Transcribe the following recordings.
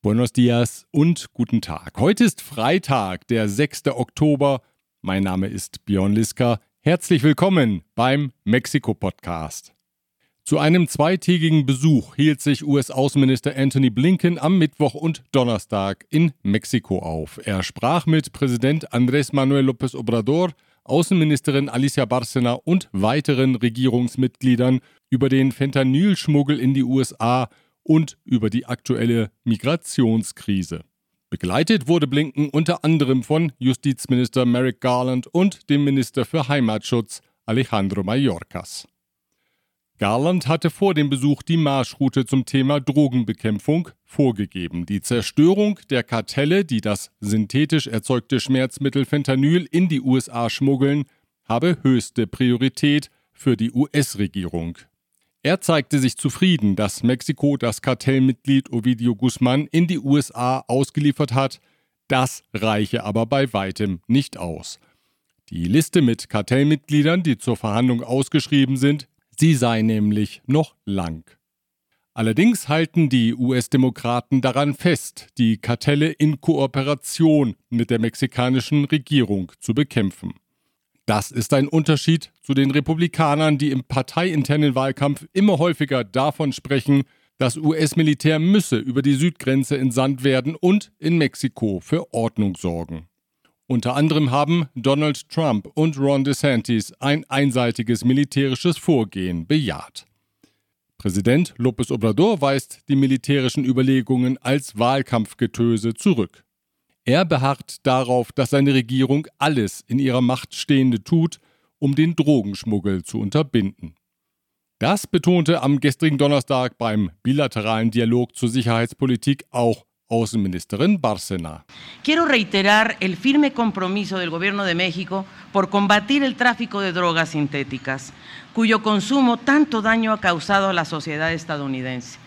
Buenos dias und guten Tag. Heute ist Freitag, der 6. Oktober. Mein Name ist Björn Liska. Herzlich willkommen beim Mexiko-Podcast. Zu einem zweitägigen Besuch hielt sich US-Außenminister Anthony Blinken am Mittwoch und Donnerstag in Mexiko auf. Er sprach mit Präsident Andrés Manuel López Obrador, Außenministerin Alicia Bárcena und weiteren Regierungsmitgliedern über den Fentanylschmuggel in die USA und über die aktuelle Migrationskrise. Begleitet wurde Blinken unter anderem von Justizminister Merrick Garland und dem Minister für Heimatschutz Alejandro Mayorkas. Garland hatte vor dem Besuch die Marschroute zum Thema Drogenbekämpfung vorgegeben. Die Zerstörung der Kartelle, die das synthetisch erzeugte Schmerzmittel Fentanyl in die USA schmuggeln, habe höchste Priorität für die US-Regierung. Er zeigte sich zufrieden, dass Mexiko das Kartellmitglied Ovidio Guzman in die USA ausgeliefert hat. Das reiche aber bei weitem nicht aus. Die Liste mit Kartellmitgliedern, die zur Verhandlung ausgeschrieben sind, sie sei nämlich noch lang. Allerdings halten die US-Demokraten daran fest, die Kartelle in Kooperation mit der mexikanischen Regierung zu bekämpfen. Das ist ein Unterschied zu den Republikanern, die im parteiinternen Wahlkampf immer häufiger davon sprechen, das US-Militär müsse über die Südgrenze entsandt werden und in Mexiko für Ordnung sorgen. Unter anderem haben Donald Trump und Ron DeSantis ein einseitiges militärisches Vorgehen bejaht. Präsident López Obrador weist die militärischen Überlegungen als Wahlkampfgetöse zurück. Er beharrt darauf, dass seine Regierung alles in ihrer Macht Stehende tut, um den Drogenschmuggel zu unterbinden. Das betonte am gestrigen Donnerstag beim bilateralen Dialog zur Sicherheitspolitik auch Außenministerin Bárcena. Quiero reiterar el firme compromiso del Gobierno de México por combatir el tráfico de drogas sintéticas, cuyo consumo tanto daño ha causado a la sociedad estadounidense.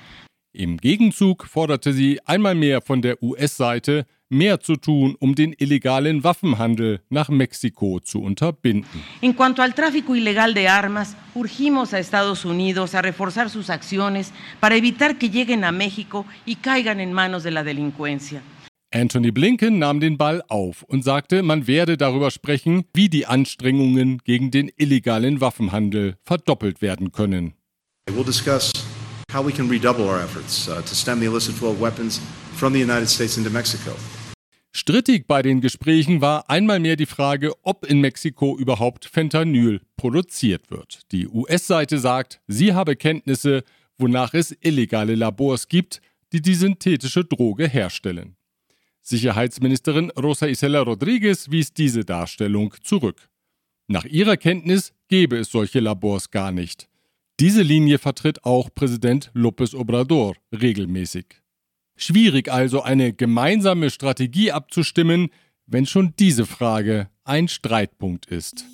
Im Gegenzug forderte sie einmal mehr von der US-Seite, mehr zu tun, um den illegalen Waffenhandel nach Mexiko zu unterbinden. En cuanto al tráfico ilegal de armas, urgimos a Estados Unidos a reforzar sus acciones para evitar que lleguen a México y caigan en manos de la delincuencia. Anthony Blinken nahm den Ball auf und sagte, man werde darüber sprechen, wie die Anstrengungen gegen den illegalen Waffenhandel verdoppelt werden können. We'll discuss how we can redouble our efforts uh, to stem the illicit flow of weapons from the United States into Mexico. Strittig bei den Gesprächen war einmal mehr die Frage, ob in Mexiko überhaupt Fentanyl produziert wird. Die US-Seite sagt, sie habe Kenntnisse, wonach es illegale Labors gibt, die die synthetische Droge herstellen. Sicherheitsministerin Rosa Isela Rodriguez wies diese Darstellung zurück. Nach ihrer Kenntnis gäbe es solche Labors gar nicht. Diese Linie vertritt auch Präsident López Obrador regelmäßig. Schwierig also eine gemeinsame Strategie abzustimmen, wenn schon diese Frage ein Streitpunkt ist.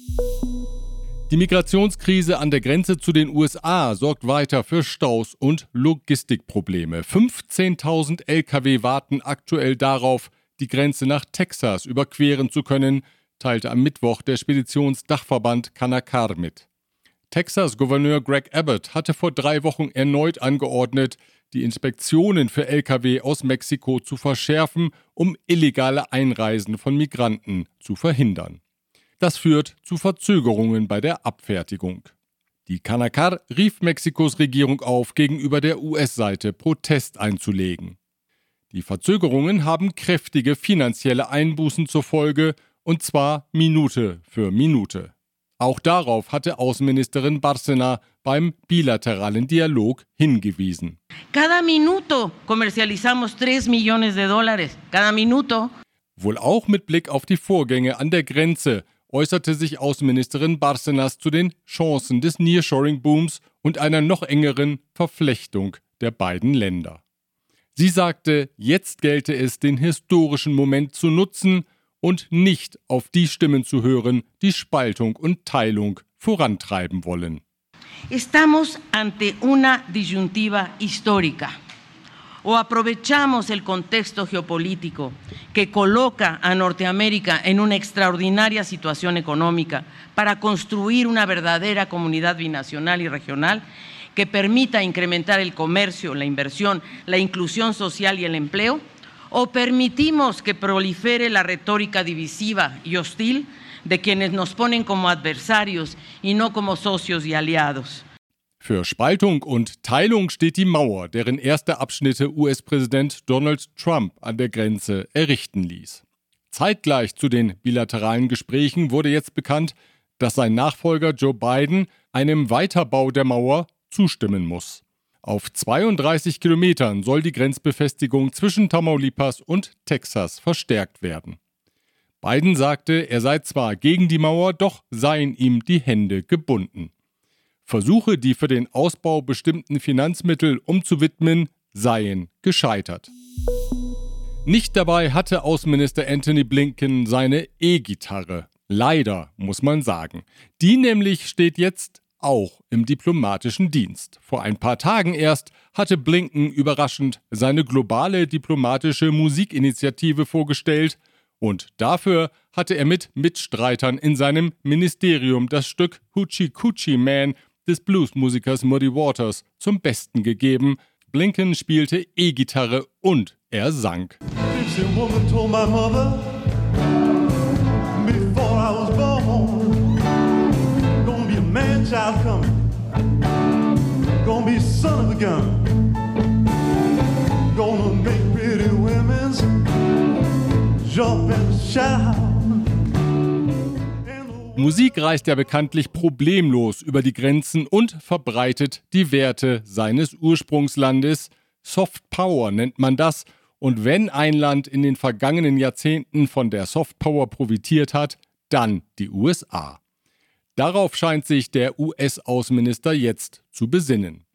Die Migrationskrise an der Grenze zu den USA sorgt weiter für Staus und Logistikprobleme. 15.000 Lkw warten aktuell darauf, die Grenze nach Texas überqueren zu können, teilte am Mittwoch der Speditionsdachverband Canacar mit. Texas-Gouverneur Greg Abbott hatte vor drei Wochen erneut angeordnet, die Inspektionen für Lkw aus Mexiko zu verschärfen, um illegale Einreisen von Migranten zu verhindern. Das führt zu Verzögerungen bei der Abfertigung. Die Canacar rief Mexikos Regierung auf, gegenüber der US-Seite Protest einzulegen. Die Verzögerungen haben kräftige finanzielle Einbußen zur Folge, und zwar Minute für Minute. Auch darauf hatte Außenministerin Bárcena beim bilateralen Dialog hingewiesen. Cada minuto comercializamos 3 millones de dólares. Cada minuto. Wohl auch mit Blick auf die Vorgänge an der Grenze äußerte sich Außenministerin Bárcenas zu den Chancen des Nearshoring-Booms und einer noch engeren Verflechtung der beiden Länder. Sie sagte, jetzt gelte es, den historischen Moment zu nutzen und nicht auf die Stimmen zu hören, die Spaltung und Teilung vorantreiben wollen. Estamos ante una disyuntiva histórica. O aprovechamos el contexto geopolítico que coloca a Norteamérica en una extraordinaria situación económica para construir una verdadera comunidad binacional y regional que permita incrementar el comercio, la inversión, la inclusión social y el empleo? ¿O permitimos que prolifere la retórica divisiva y hostil de quienes nos ponen como adversarios y no como socios y aliados? Für Spaltung und Teilung steht die Mauer, deren erste Abschnitte US-Präsident Donald Trump an der Grenze errichten ließ. Zeitgleich zu den bilateralen Gesprächen wurde jetzt bekannt, dass sein Nachfolger Joe Biden einem Weiterbau der Mauer zustimmen muss. Auf 32 Kilometern soll die Grenzbefestigung zwischen Tamaulipas und Texas verstärkt werden. Biden sagte, er sei zwar gegen die Mauer, doch seien ihm die Hände gebunden. Versuche, die für den Ausbau bestimmten Finanzmittel umzuwidmen, seien gescheitert. Nicht dabei hatte Außenminister Anthony Blinken seine E-Gitarre. Leider, muss man sagen. Die nämlich steht jetzt auch im diplomatischen Dienst. Vor ein paar Tagen erst hatte Blinken überraschend seine globale diplomatische Musikinitiative vorgestellt und dafür hatte er mit Mitstreitern in seinem Ministerium das Stück Hoochie Coochie Man des Bluesmusikers Muddy Waters zum Besten gegeben. Blinken spielte E-Gitarre und er sang. Child coming. Gonna be son of a gun. Gonna make pretty women's jump and shout. Musik reist ja bekanntlich problemlos über die Grenzen und verbreitet die Werte seines Ursprungslandes. Soft Power nennt man das. Und wenn ein Land in den vergangenen Jahrzehnten von der Soft Power profitiert hat, dann die USA. Darauf scheint sich der US-Außenminister jetzt zu besinnen.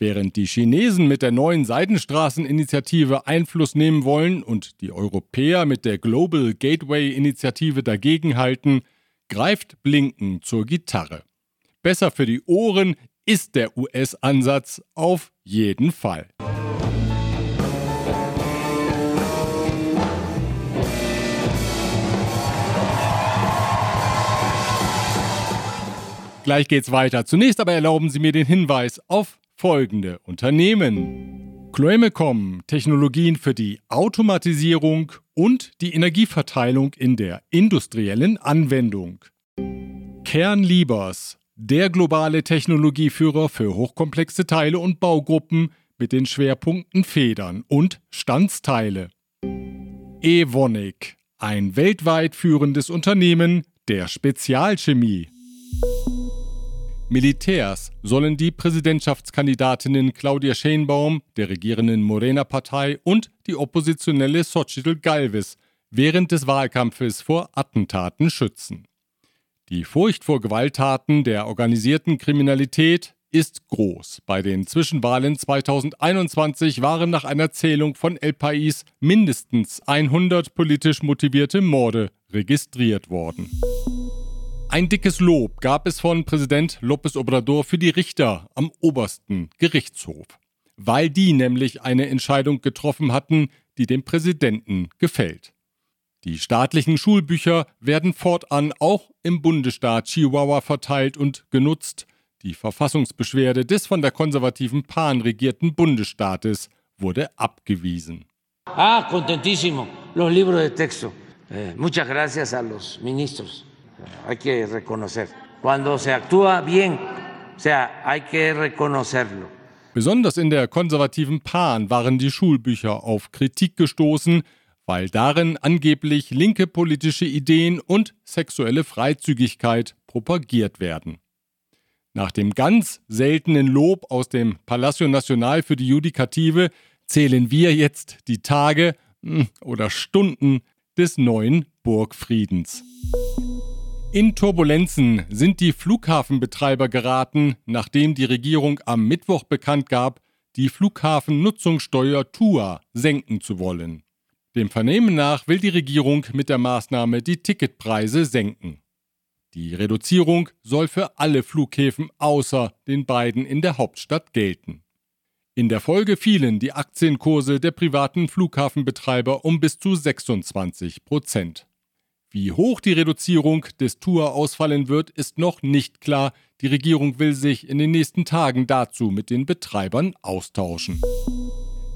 Während die Chinesen mit der neuen Seidenstraßeninitiative Einfluss nehmen wollen und die Europäer mit der Global Gateway-Initiative dagegenhalten, greift Blinken zur Gitarre. Besser für die Ohren ist der US-Ansatz auf jeden Fall. Gleich geht's weiter. Zunächst aber erlauben Sie mir den Hinweis auf folgende Unternehmen. Chloemecom, Technologien für die Automatisierung und die Energieverteilung in der industriellen Anwendung. Kernliebers, der globale Technologieführer für hochkomplexe Teile und Baugruppen mit den Schwerpunkten Federn und Standsteile. Evonik, ein weltweit führendes Unternehmen der Spezialchemie. Militärs sollen die Präsidentschaftskandidatinnen Claudia Schenbaum der regierenden Morena-Partei und die oppositionelle Xochitl Galvez während des Wahlkampfes vor Attentaten schützen. Die Furcht vor Gewalttaten der organisierten Kriminalität ist groß. Bei den Zwischenwahlen 2021 waren nach einer Zählung von El País mindestens 100 politisch motivierte Morde registriert worden. Ein dickes Lob gab es von Präsident López Obrador für die Richter am obersten Gerichtshof, weil die nämlich eine Entscheidung getroffen hatten, die dem Präsidenten gefällt. Die staatlichen Schulbücher werden fortan auch im Bundesstaat Chihuahua verteilt und genutzt. Die Verfassungsbeschwerde des von der konservativen PAN regierten Bundesstaates wurde abgewiesen. Ah, contentísimo. Los libros de texto. Eh, muchas gracias a los ministros hay que reconocer. Cuando se actúa bien, o sea, hay que reconocerlo. Besonders in der konservativen Pan waren die Schulbücher auf Kritik gestoßen, weil darin angeblich linke politische Ideen und sexuelle Freizügigkeit propagiert werden. Nach dem ganz seltenen Lob aus dem Palacio Nacional für die Judikative zählen wir jetzt die Tage hm, oder Stunden des neuen Burgfriedens. In Turbulenzen sind die Flughafenbetreiber geraten, nachdem die Regierung am Mittwoch bekannt gab, die Flughafennutzungssteuer TUA senken zu wollen. Dem Vernehmen nach will die Regierung mit der Maßnahme die Ticketpreise senken. Die Reduzierung soll für alle Flughäfen außer den beiden in der Hauptstadt gelten. In der Folge fielen die Aktienkurse der privaten Flughafenbetreiber um bis zu 26 Prozent. Wie hoch die Reduzierung des Tour ausfallen wird, ist noch nicht klar. Die Regierung will sich in den nächsten Tagen dazu mit den Betreibern austauschen.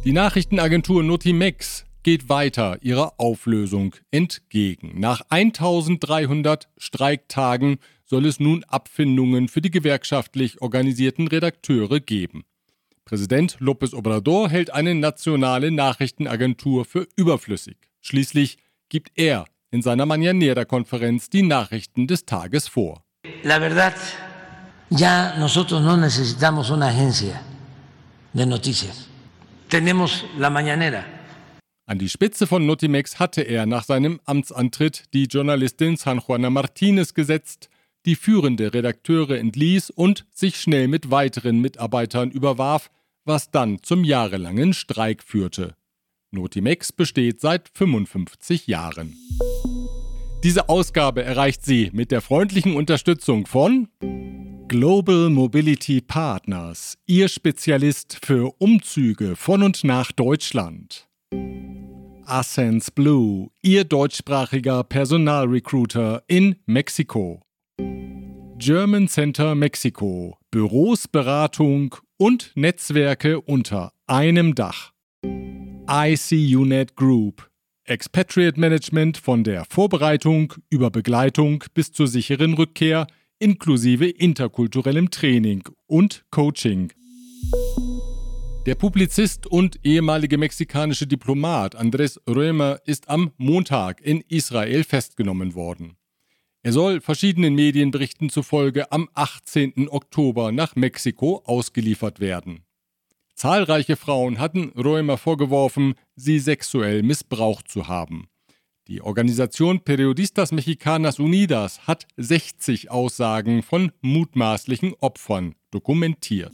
Die Nachrichtenagentur Notimex geht weiter ihrer Auflösung entgegen. Nach 1300 Streiktagen soll es nun Abfindungen für die gewerkschaftlich organisierten Redakteure geben. Präsident López Obrador hält eine nationale Nachrichtenagentur für überflüssig. Schließlich gibt er in seiner Mañanera-Konferenz die Nachrichten des Tages vor. La verdad, ya nosotros no necesitamos una agencia de noticias. Tenemos la Mañanera. An die Spitze von Notimex hatte er nach seinem Amtsantritt die Journalistin San Juana Martinez gesetzt, die führende Redakteure entließ und sich schnell mit weiteren Mitarbeitern überwarf, was dann zum jahrelangen Streik führte. Notimex besteht seit 55 Jahren. Diese Ausgabe erreicht Sie mit der freundlichen Unterstützung von Global Mobility Partners, Ihr Spezialist für Umzüge von und nach Deutschland. Ascens Blue, Ihr deutschsprachiger Personalrecruiter in Mexiko. German Center Mexiko, Büros, Beratung und Netzwerke unter einem Dach. ICUNET Group, Expatriate Management von der Vorbereitung über Begleitung bis zur sicheren Rückkehr inklusive interkulturellem Training und Coaching. Der Publizist und ehemalige mexikanische Diplomat Andrés Römer ist am Montag in Israel festgenommen worden. Er soll verschiedenen Medienberichten zufolge am 18. Oktober nach Mexiko ausgeliefert werden. Zahlreiche Frauen hatten Römer vorgeworfen, sie sexuell missbraucht zu haben. Die Organisation Periodistas Mexicanas Unidas hat 60 Aussagen von mutmaßlichen Opfern dokumentiert.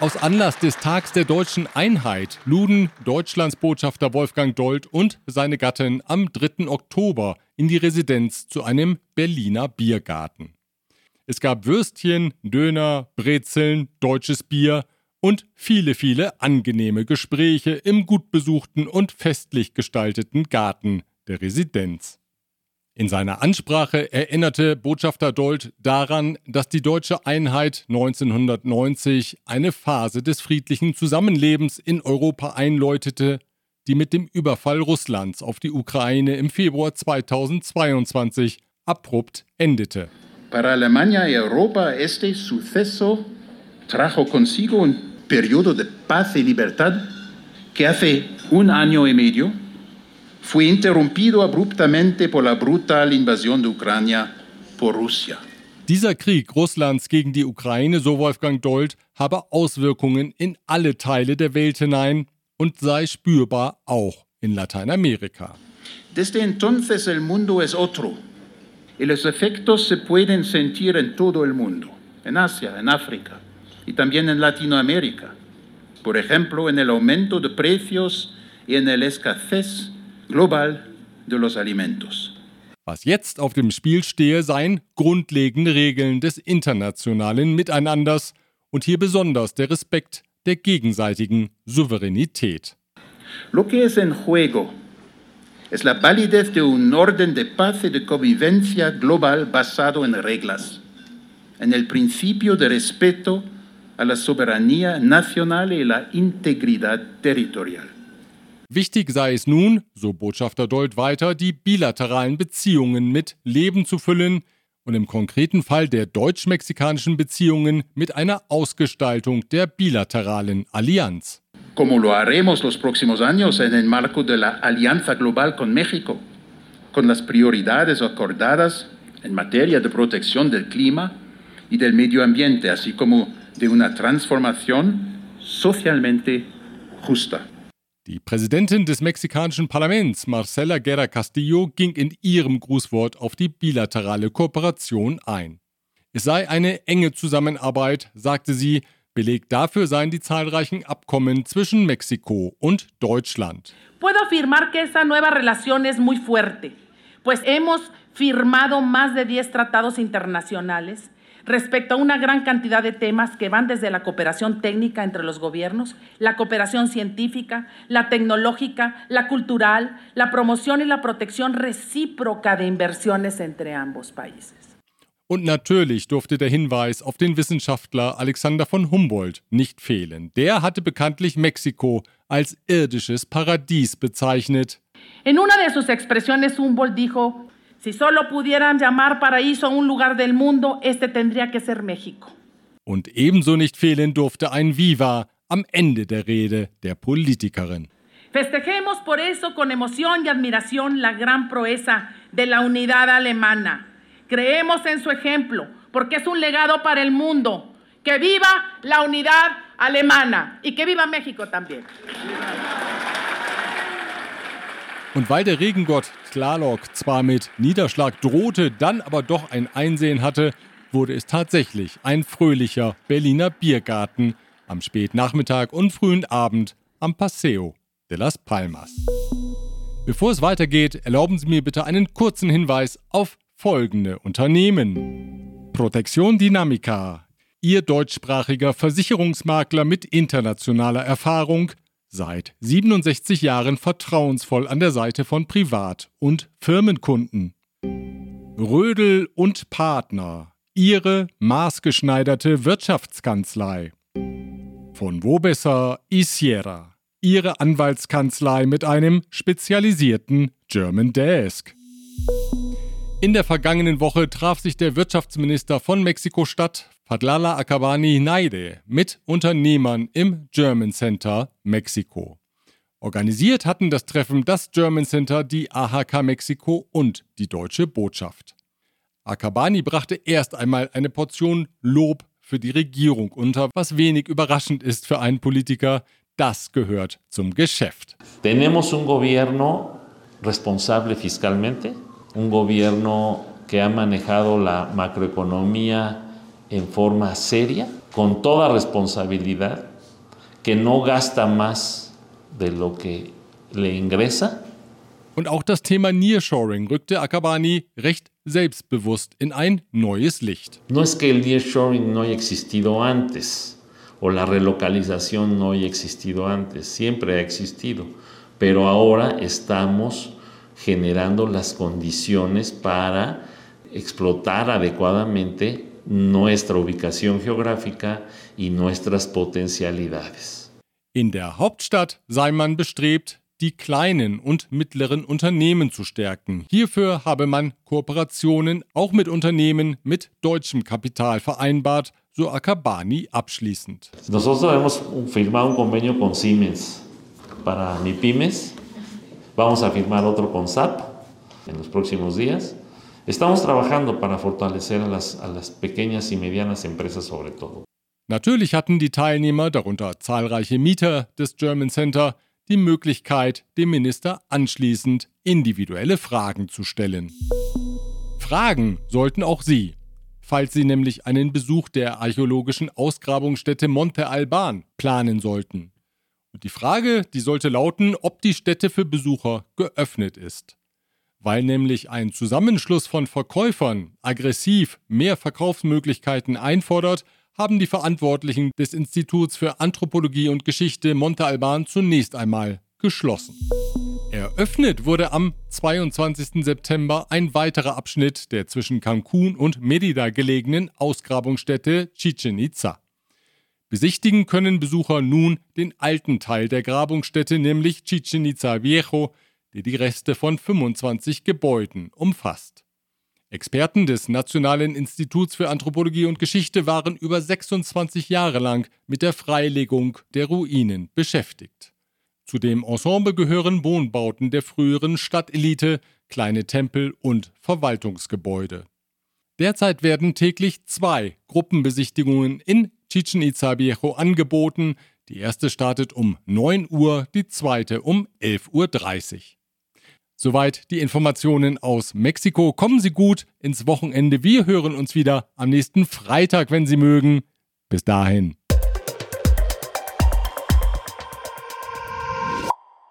Aus Anlass des Tags der deutschen Einheit luden Deutschlands Botschafter Wolfgang Dold und seine Gattin am 3. Oktober in die Residenz zu einem Berliner Biergarten. Es gab Würstchen, Döner, Brezeln, deutsches Bier und viele, viele angenehme Gespräche im gut besuchten und festlich gestalteten Garten der Residenz. In seiner Ansprache erinnerte Botschafter Dold daran, dass die deutsche Einheit 1990 eine Phase des friedlichen Zusammenlebens in Europa einläutete, die mit dem Überfall Russlands auf die Ukraine im Februar 2022 abrupt endete. Para Alemania y Europa este suceso trajo consigo un periodo de paz y libertad que hace un año y medio fue interrumpido abruptamente por la brutal invasión de Ucrania por Rusia. Dieser Krieg Russlands gegen die Ukraine, so Wolfgang Dold, habe Auswirkungen in alle Teile der Welt hinein und sei spürbar auch in Lateinamerika. Desde entonces el mundo es otro y los efectos se pueden sentir en todo el mundo, en Asia, en África y también en Latinoamérica. Por ejemplo, en el aumento de precios y en la escasez global de los alimentos. Was jetzt auf dem Spiel stehe, seien grundlegende Regeln des internationalen Miteinanders und hier besonders der Respekt der gegenseitigen Souveränität. Lo que es en juego es la validez de un orden de paz y de convivencia global basado en reglas, en el principio de respeto a la soberanía nacional y la integridad territorial. Wichtig sei es nun, so Botschafter Dold weiter, die bilateralen Beziehungen mit Leben zu füllen und im konkreten Fall der deutsch-mexikanischen Beziehungen mit einer Ausgestaltung der bilateralen Allianz. Como lo haremos los próximos años en el marco de la Alianza Global con México, con las prioridades acordadas en materia de protección del clima y del medio ambiente, así como de una transformación socialmente justa. Die Präsidentin des mexikanischen Parlaments, Marcela Guerra Castillo, ging in ihrem Grußwort auf die bilaterale Kooperation ein. Es sei eine enge Zusammenarbeit, sagte sie, Beleg dafür seien die zahlreichen Abkommen zwischen Mexiko und Deutschland. Puedo afirmar que esa nueva relación es muy fuerte, pues hemos firmado más de 10 tratados internacionales respecto a una gran cantidad de temas que van desde la cooperación técnica entre los gobiernos, la cooperación científica, la tecnológica, la cultural, la promoción y la protección recíproca de inversiones entre ambos países. Und natürlich durfte der Hinweis auf den Wissenschaftler Alexander von Humboldt nicht fehlen. Der hatte bekanntlich Mexiko als irdisches Paradies bezeichnet. En una de sus expresiones Humboldt dijo, Si solo pudieran llamar paraíso a un lugar del mundo, este tendría que ser México. Und ebenso nicht fehlen durfte ein Viva am Ende der Rede der Politikerin. Festejemos por eso con emoción y admiración la gran proeza de la unidad alemana. Creemos en su ejemplo, porque es un legado para el mundo. Que viva la unidad alemana y que viva México también. Und weil der Regengott Tlaloc zwar mit Niederschlag drohte, dann aber doch ein Einsehen hatte, wurde es tatsächlich ein fröhlicher Berliner Biergarten am Spätnachmittag und frühen Abend am Paseo de las Palmas. Bevor es weitergeht, erlauben Sie mir bitte einen kurzen Hinweis auf folgende Unternehmen. Protection Dynamica, Ihr deutschsprachiger Versicherungsmakler mit internationaler Erfahrung, Seit 67 Jahren vertrauensvoll an der Seite von Privat- und Firmenkunden. Rödel und Partner, Ihre maßgeschneiderte Wirtschaftskanzlei. Von wo besser Isiera, Ihre Anwaltskanzlei mit einem spezialisierten German Desk. In der vergangenen Woche traf sich der Wirtschaftsminister von Mexiko-Stadt, Fadlala Akabani Naide, mit Unternehmern im German Center Mexiko. Organisiert hatten das Treffen das German Center, die AHK Mexiko und die deutsche Botschaft. Akabani brachte erst einmal eine Portion Lob für die Regierung unter, was wenig überraschend ist für einen Politiker. Das gehört zum Geschäft. Tenemos un gobierno responsable fiscalmente un gobierno que ha manejado la macroeconomía en forma seria, con toda responsabilidad, que no gasta más de lo que le ingresa. Und auch das Thema Nearshoring rückte Akabani recht selbstbewusst in ein neues Licht. No es que el Nearshoring no haya existido antes o la relocalización no haya existido antes, siempre ha existido, pero ahora estamos generando las condiciones para explotar adecuadamente nuestra ubicación geográfica y nuestras potencialidades. In der Hauptstadt sei man bestrebt, die kleinen und mittleren Unternehmen zu stärken. Hierfür habe man Kooperationen auch mit Unternehmen mit deutschem Kapital vereinbart, so Akabani abschließend. Nosotros hemos firmado un convenio con Siemens para MIPIMES Vamos a firmar otro con SAP en los próximos días. Estamos trabajando para fortalecer a las, a las pequeñas y medianas empresas sobre todo. Natürlich hatten die Teilnehmer, darunter zahlreiche Mieter des German Center, die Möglichkeit, dem Minister anschließend individuelle Fragen zu stellen. Fragen sollten auch Sie, falls Sie nämlich einen Besuch der archäologischen Ausgrabungsstätte Monte Alban planen sollten. Und die Frage, die sollte lauten, ob die Stätte für Besucher geöffnet ist. Weil nämlich ein Zusammenschluss von Verkäufern aggressiv mehr Verkaufsmöglichkeiten einfordert, haben die Verantwortlichen des Instituts für Anthropologie und Geschichte Monte Alban zunächst einmal geschlossen. Eröffnet wurde am 22. September ein weiterer Abschnitt der zwischen Cancun und Merida gelegenen Ausgrabungsstätte Chichen Itza. Besichtigen können Besucher nun den alten Teil der Grabungsstätte, nämlich Chichen Itza Viejo, der die Reste von 25 Gebäuden umfasst. Experten des Nationalen Instituts für Anthropologie und Geschichte waren über 26 Jahre lang mit der Freilegung der Ruinen beschäftigt. Zu dem Ensemble gehören Wohnbauten der früheren Stadtelite, kleine Tempel und Verwaltungsgebäude. Derzeit werden täglich zwei Gruppenbesichtigungen in Chichen Itza Viejo angeboten. Die erste startet um 9 Uhr, die zweite um 11.30 Uhr. Soweit die Informationen aus Mexiko. Kommen Sie gut ins Wochenende. Wir hören uns wieder am nächsten Freitag, wenn Sie mögen. Bis dahin.